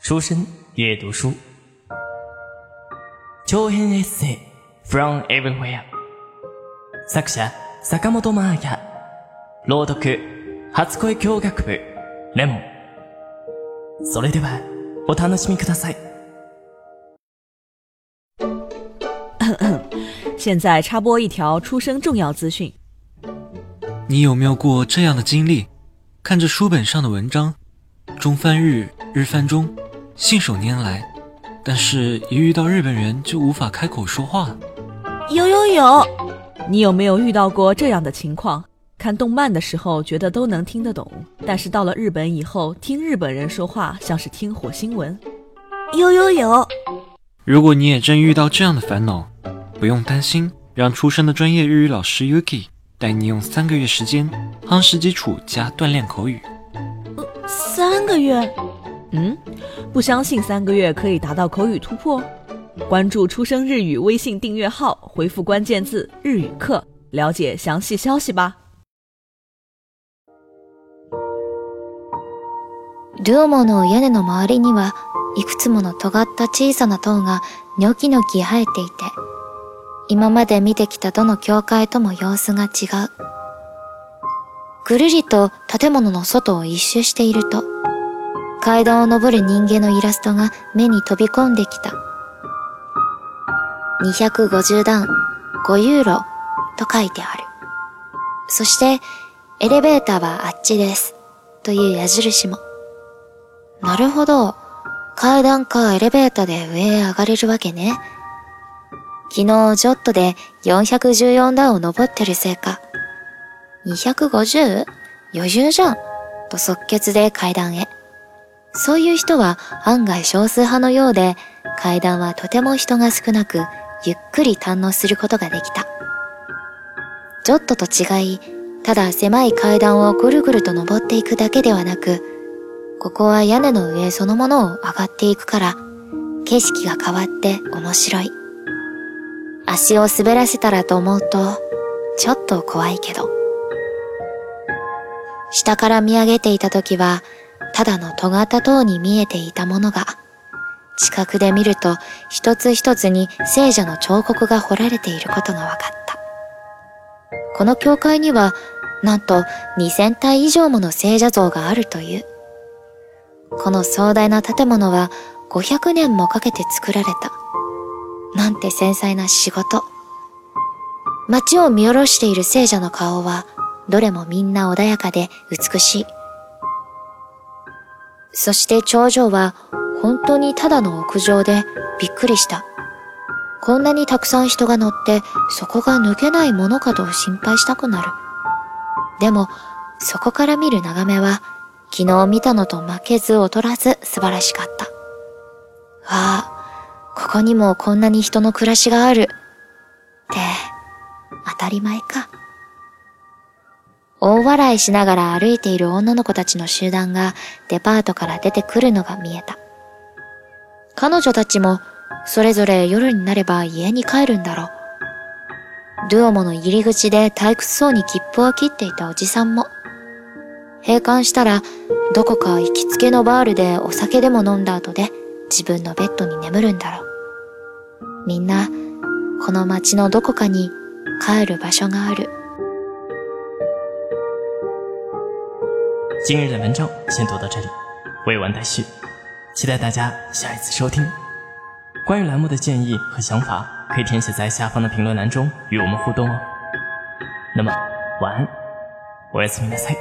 书生阅读书，長編エッセイ from everywhere。作者坂本真綾。朗読初恋教学部レモン。それではお楽しみください。现在插播一条出生重要资讯。你有没有过这样的经历？看着书本上的文章，中翻日，日翻中， 信手拈来，但是一遇到日本人就无法开口说话。有有有，你有没有遇到过这样的情况？看动漫的时候觉得都能听得懂，但是到了日本以后，听日本人说话像是听火星文。有有有。如果你也正遇到这样的烦恼，不用担心，让出生的专业日语老师 Yuki 带你用三个月时间夯实基础加锻炼口语。呃三个月？嗯，不相信三个月可以达到口语突破？关注出生日语微信订阅号，回复关键字“日语课”，了解详细消息吧。ルオモの屋根の周りにはいくつもの尖った小さな塔がニョキニョキ生えていて、今まで見てきたどの教会とも様子が違う。ぐるりと建物の外を一周していると、階段を登る人間のイラストが目に飛び込んできた。250段5ユーロと書いてある。そして、エレベーターはあっちです。という矢印も。なるほど。階段かエレベーターで上へ上がれるわけね。昨日ジョットで414段を登ってるせいか。250? 余裕じゃん。と即決で階段へ。そういう人は案外少数派のようで、階段はとても人が少なく、ゆっくり堪能することができた。ジョットと違い、ただ狭い階段をぐるぐると登っていくだけではなく、ここは屋根の上そのものを上がっていくから、景色が変わって面白い。足を滑らせたらと思うと、ちょっと怖いけど。下から見上げていた時は、ただの尖った塔に見えていたものが、近くで見ると一つ一つに聖者の彫刻が彫られていることが分かった。この教会には、なんと2000体以上もの聖者像があるという。この壮大な建物は500年もかけて作られた。なんて繊細な仕事。街を見下ろしている聖者の顔は、どれもみんな穏やかで美しい。そして頂上は本当にただの屋上でびっくりした。こんなにたくさん人が乗ってそこが抜けないものかと心配したくなる。でも、そこから見る眺めは昨日見たのと負けず劣らず素晴らしかった。わあ、ここにもこんなに人の暮らしがある。って、当たり前か。大笑いしながら歩いている女の子たちの集団がデパートから出てくるのが見えた。彼女たちもそれぞれ夜になれば家に帰るんだろう。ドゥオモの入り口で退屈そうに切符を切っていたおじさんも閉館したら、どこか行きつけのバールでお酒でも飲んだ後で自分のベッドに眠るんだろう。みんな、この街のどこかに帰る場所がある。今日的文章先读到这里，未完待续，期待大家下一次收听。关于栏目的建议和想法，可以填写在下方的评论栏中与我们互动哦。那么，晚安。おやすみなさい。